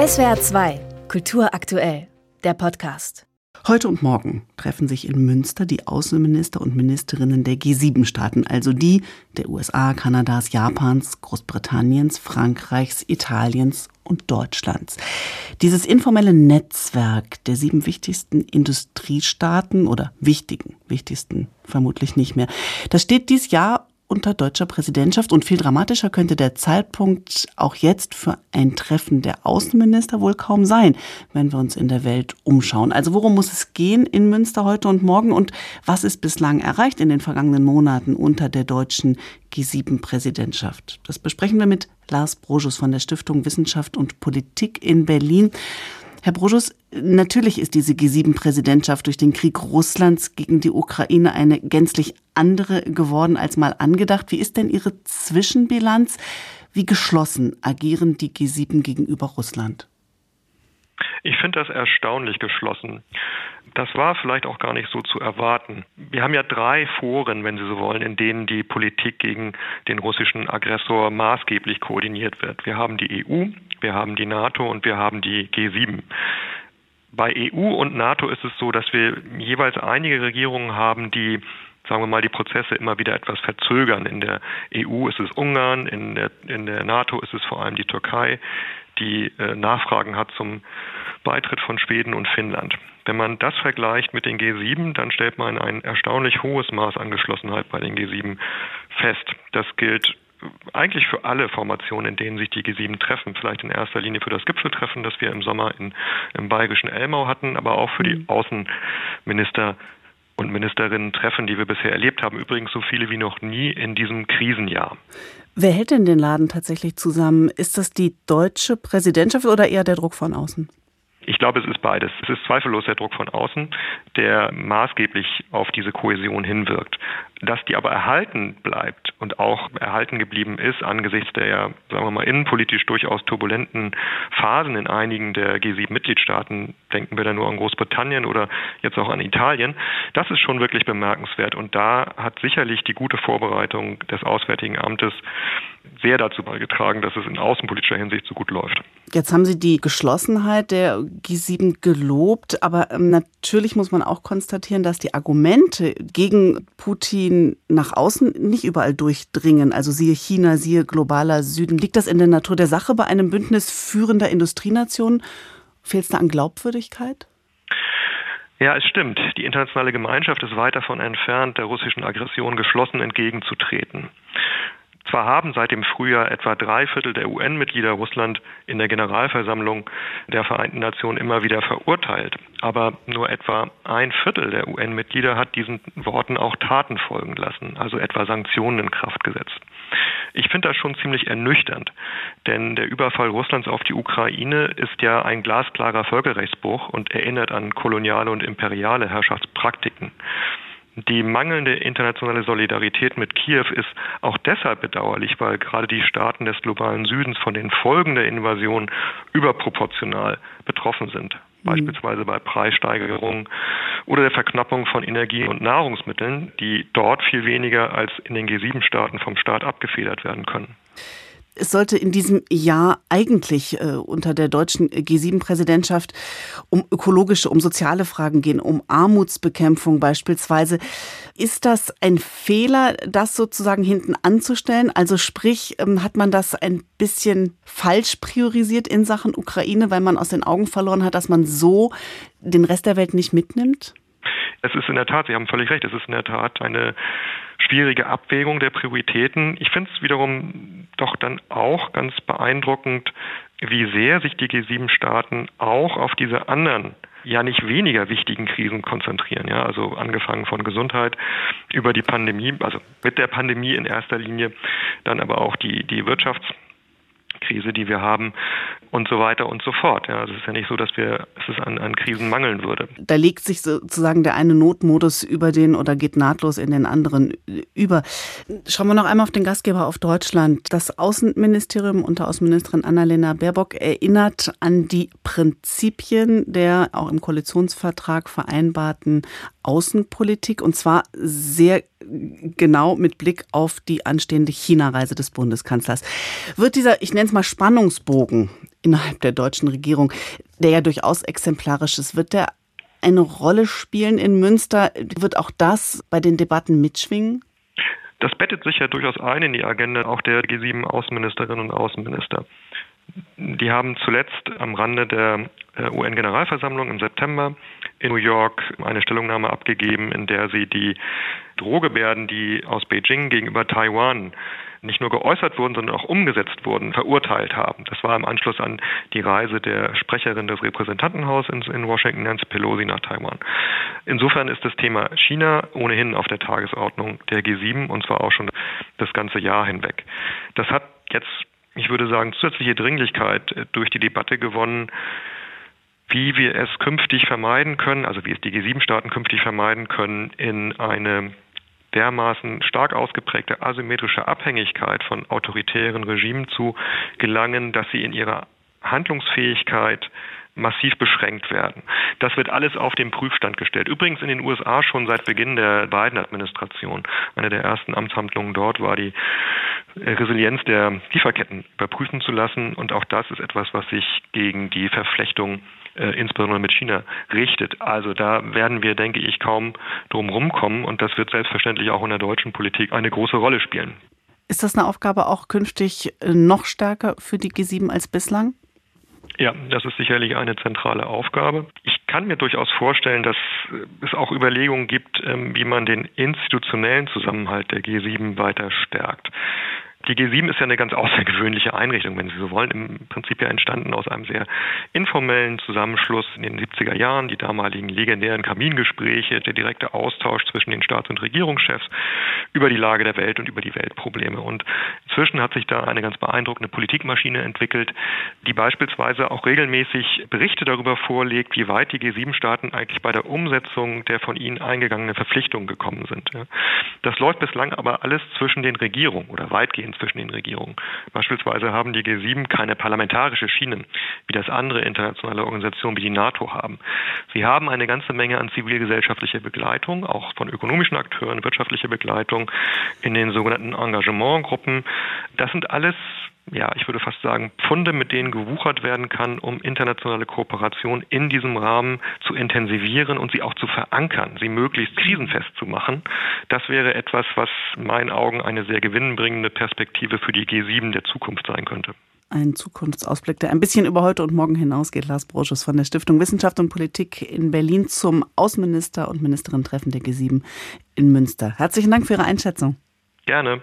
SWR 2, Kultur aktuell, der Podcast. Heute und morgen treffen sich in Münster die Außenminister und Ministerinnen der G7-Staaten, also die der USA, Kanadas, Japans, Großbritanniens, Frankreichs, Italiens und Deutschlands. Dieses informelle Netzwerk der sieben wichtigsten Industriestaaten oder wichtigen, wichtigsten vermutlich nicht mehr, das steht dies Jahr unter deutscher Präsidentschaft und viel dramatischer könnte der Zeitpunkt auch jetzt für ein Treffen der Außenminister wohl kaum sein, wenn wir uns in der Welt umschauen. Also worum muss es gehen in Münster heute und morgen und was ist bislang erreicht in den vergangenen Monaten unter der deutschen G7-Präsidentschaft? Das besprechen wir mit Lars Brojus von der Stiftung Wissenschaft und Politik in Berlin. Herr Brojus, natürlich ist diese G7-Präsidentschaft durch den Krieg Russlands gegen die Ukraine eine gänzlich andere geworden als mal angedacht. Wie ist denn Ihre Zwischenbilanz? Wie geschlossen agieren die G7 gegenüber Russland? Ich finde das erstaunlich geschlossen. Das war vielleicht auch gar nicht so zu erwarten. Wir haben ja drei Foren, wenn Sie so wollen, in denen die Politik gegen den russischen Aggressor maßgeblich koordiniert wird. Wir haben die EU, wir haben die NATO und wir haben die G7. Bei EU und NATO ist es so, dass wir jeweils einige Regierungen haben, die sagen wir mal, die Prozesse immer wieder etwas verzögern. In der EU ist es Ungarn, in der, in der NATO ist es vor allem die Türkei, die äh, Nachfragen hat zum Beitritt von Schweden und Finnland. Wenn man das vergleicht mit den G7, dann stellt man ein erstaunlich hohes Maß an Geschlossenheit bei den G7 fest. Das gilt eigentlich für alle Formationen, in denen sich die G7 treffen. Vielleicht in erster Linie für das Gipfeltreffen, das wir im Sommer in, im bayerischen Elmau hatten, aber auch für die mhm. Außenminister und Ministerinnen treffen, die wir bisher erlebt haben. Übrigens so viele wie noch nie in diesem Krisenjahr. Wer hält denn den Laden tatsächlich zusammen? Ist das die deutsche Präsidentschaft oder eher der Druck von außen? Ich glaube, es ist beides. Es ist zweifellos der Druck von außen, der maßgeblich auf diese Kohäsion hinwirkt. Dass die aber erhalten bleibt und auch erhalten geblieben ist angesichts der, ja, sagen wir mal, innenpolitisch durchaus turbulenten Phasen in einigen der G7-Mitgliedstaaten, denken wir da nur an Großbritannien oder jetzt auch an Italien, das ist schon wirklich bemerkenswert. Und da hat sicherlich die gute Vorbereitung des Auswärtigen Amtes sehr dazu beigetragen, dass es in außenpolitischer Hinsicht so gut läuft. Jetzt haben Sie die Geschlossenheit der G7 gelobt, aber ähm, natürlich muss man auch konstatieren, dass die Argumente gegen Putin nach außen nicht überall durchdringen. Also siehe China, siehe globaler Süden. Liegt das in der Natur der Sache bei einem Bündnis führender Industrienationen? Fehlt es da an Glaubwürdigkeit? Ja, es stimmt. Die internationale Gemeinschaft ist weit davon entfernt, der russischen Aggression geschlossen entgegenzutreten. Zwar haben seit dem Frühjahr etwa drei Viertel der UN-Mitglieder Russland in der Generalversammlung der Vereinten Nationen immer wieder verurteilt, aber nur etwa ein Viertel der UN-Mitglieder hat diesen Worten auch Taten folgen lassen, also etwa Sanktionen in Kraft gesetzt. Ich finde das schon ziemlich ernüchternd, denn der Überfall Russlands auf die Ukraine ist ja ein glasklarer Völkerrechtsbruch und erinnert an koloniale und imperiale Herrschaftspraktiken. Die mangelnde internationale Solidarität mit Kiew ist auch deshalb bedauerlich, weil gerade die Staaten des globalen Südens von den Folgen der Invasion überproportional betroffen sind. Mhm. Beispielsweise bei Preissteigerungen oder der Verknappung von Energie und Nahrungsmitteln, die dort viel weniger als in den G7-Staaten vom Staat abgefedert werden können. Es sollte in diesem Jahr eigentlich äh, unter der deutschen G7-Präsidentschaft um ökologische, um soziale Fragen gehen, um Armutsbekämpfung beispielsweise. Ist das ein Fehler, das sozusagen hinten anzustellen? Also sprich, ähm, hat man das ein bisschen falsch priorisiert in Sachen Ukraine, weil man aus den Augen verloren hat, dass man so den Rest der Welt nicht mitnimmt? Es ist in der Tat, Sie haben völlig recht, es ist in der Tat eine schwierige Abwägung der Prioritäten. Ich finde es wiederum doch dann auch ganz beeindruckend, wie sehr sich die G7-Staaten auch auf diese anderen ja nicht weniger wichtigen Krisen konzentrieren. Ja, also angefangen von Gesundheit über die Pandemie, also mit der Pandemie in erster Linie, dann aber auch die, die Wirtschafts- Krise, die wir haben und so weiter und so fort. Ja, also es ist ja nicht so, dass wir es an, an Krisen mangeln würde. Da legt sich sozusagen der eine Notmodus über den oder geht nahtlos in den anderen über. Schauen wir noch einmal auf den Gastgeber auf Deutschland. Das Außenministerium unter Außenministerin Annalena Baerbock erinnert an die Prinzipien der auch im Koalitionsvertrag vereinbarten Außenpolitik und zwar sehr genau mit Blick auf die anstehende China-Reise des Bundeskanzlers. Wird dieser, ich nenne es mal Spannungsbogen innerhalb der deutschen Regierung, der ja durchaus exemplarisch ist. Wird der eine Rolle spielen in Münster? Wird auch das bei den Debatten mitschwingen? Das bettet sich ja durchaus ein in die Agenda auch der G7 Außenministerinnen und Außenminister. Die haben zuletzt am Rande der äh, UN-Generalversammlung im September in New York eine Stellungnahme abgegeben, in der sie die Drohgebärden, die aus Beijing gegenüber Taiwan nicht nur geäußert wurden, sondern auch umgesetzt wurden, verurteilt haben. Das war im Anschluss an die Reise der Sprecherin des Repräsentantenhauses in Washington, Nancy Pelosi, nach Taiwan. Insofern ist das Thema China ohnehin auf der Tagesordnung der G7 und zwar auch schon das ganze Jahr hinweg. Das hat jetzt, ich würde sagen, zusätzliche Dringlichkeit durch die Debatte gewonnen, wie wir es künftig vermeiden können, also wie es die G7-Staaten künftig vermeiden können, in eine dermaßen stark ausgeprägte asymmetrische Abhängigkeit von autoritären Regimen zu gelangen, dass sie in ihrer Handlungsfähigkeit massiv beschränkt werden. Das wird alles auf den Prüfstand gestellt. Übrigens in den USA schon seit Beginn der Biden-Administration. Eine der ersten Amtshandlungen dort war die Resilienz der Lieferketten überprüfen zu lassen. Und auch das ist etwas, was sich gegen die Verflechtung äh, insbesondere mit China richtet. Also da werden wir, denke ich, kaum drum rumkommen und das wird selbstverständlich auch in der deutschen Politik eine große Rolle spielen. Ist das eine Aufgabe auch künftig äh, noch stärker für die G7 als bislang? Ja, das ist sicherlich eine zentrale Aufgabe. Ich kann mir durchaus vorstellen, dass es auch Überlegungen gibt, ähm, wie man den institutionellen Zusammenhalt der G7 weiter stärkt. Die G7 ist ja eine ganz außergewöhnliche Einrichtung, wenn Sie so wollen. Im Prinzip ja entstanden aus einem sehr informellen Zusammenschluss in den 70er Jahren, die damaligen legendären Kamingespräche, der direkte Austausch zwischen den Staats- und Regierungschefs über die Lage der Welt und über die Weltprobleme. Und inzwischen hat sich da eine ganz beeindruckende Politikmaschine entwickelt, die beispielsweise auch regelmäßig Berichte darüber vorlegt, wie weit die G7-Staaten eigentlich bei der Umsetzung der von ihnen eingegangenen Verpflichtungen gekommen sind. Das läuft bislang aber alles zwischen den Regierungen oder weitgehend zwischen den Regierungen. Beispielsweise haben die G7 keine parlamentarische Schiene, wie das andere internationale Organisationen wie die NATO haben. Sie haben eine ganze Menge an zivilgesellschaftlicher Begleitung, auch von ökonomischen Akteuren, wirtschaftlicher Begleitung in den sogenannten Engagementgruppen. Das sind alles ja, ich würde fast sagen, Pfunde, mit denen gewuchert werden kann, um internationale Kooperation in diesem Rahmen zu intensivieren und sie auch zu verankern, sie möglichst krisenfest zu machen. Das wäre etwas, was in meinen Augen eine sehr gewinnbringende Perspektive für die G7 der Zukunft sein könnte. Ein Zukunftsausblick, der ein bisschen über heute und morgen hinausgeht. Lars Brosches von der Stiftung Wissenschaft und Politik in Berlin zum Außenminister und Ministerin-Treffen der G7 in Münster. Herzlichen Dank für Ihre Einschätzung. Gerne.